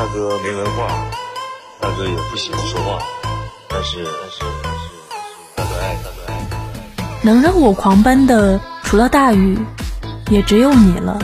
大哥没文化，大哥也不喜欢说话，但是但是但是大哥爱大哥爱。能让我狂奔的，除了大雨，也只有你了。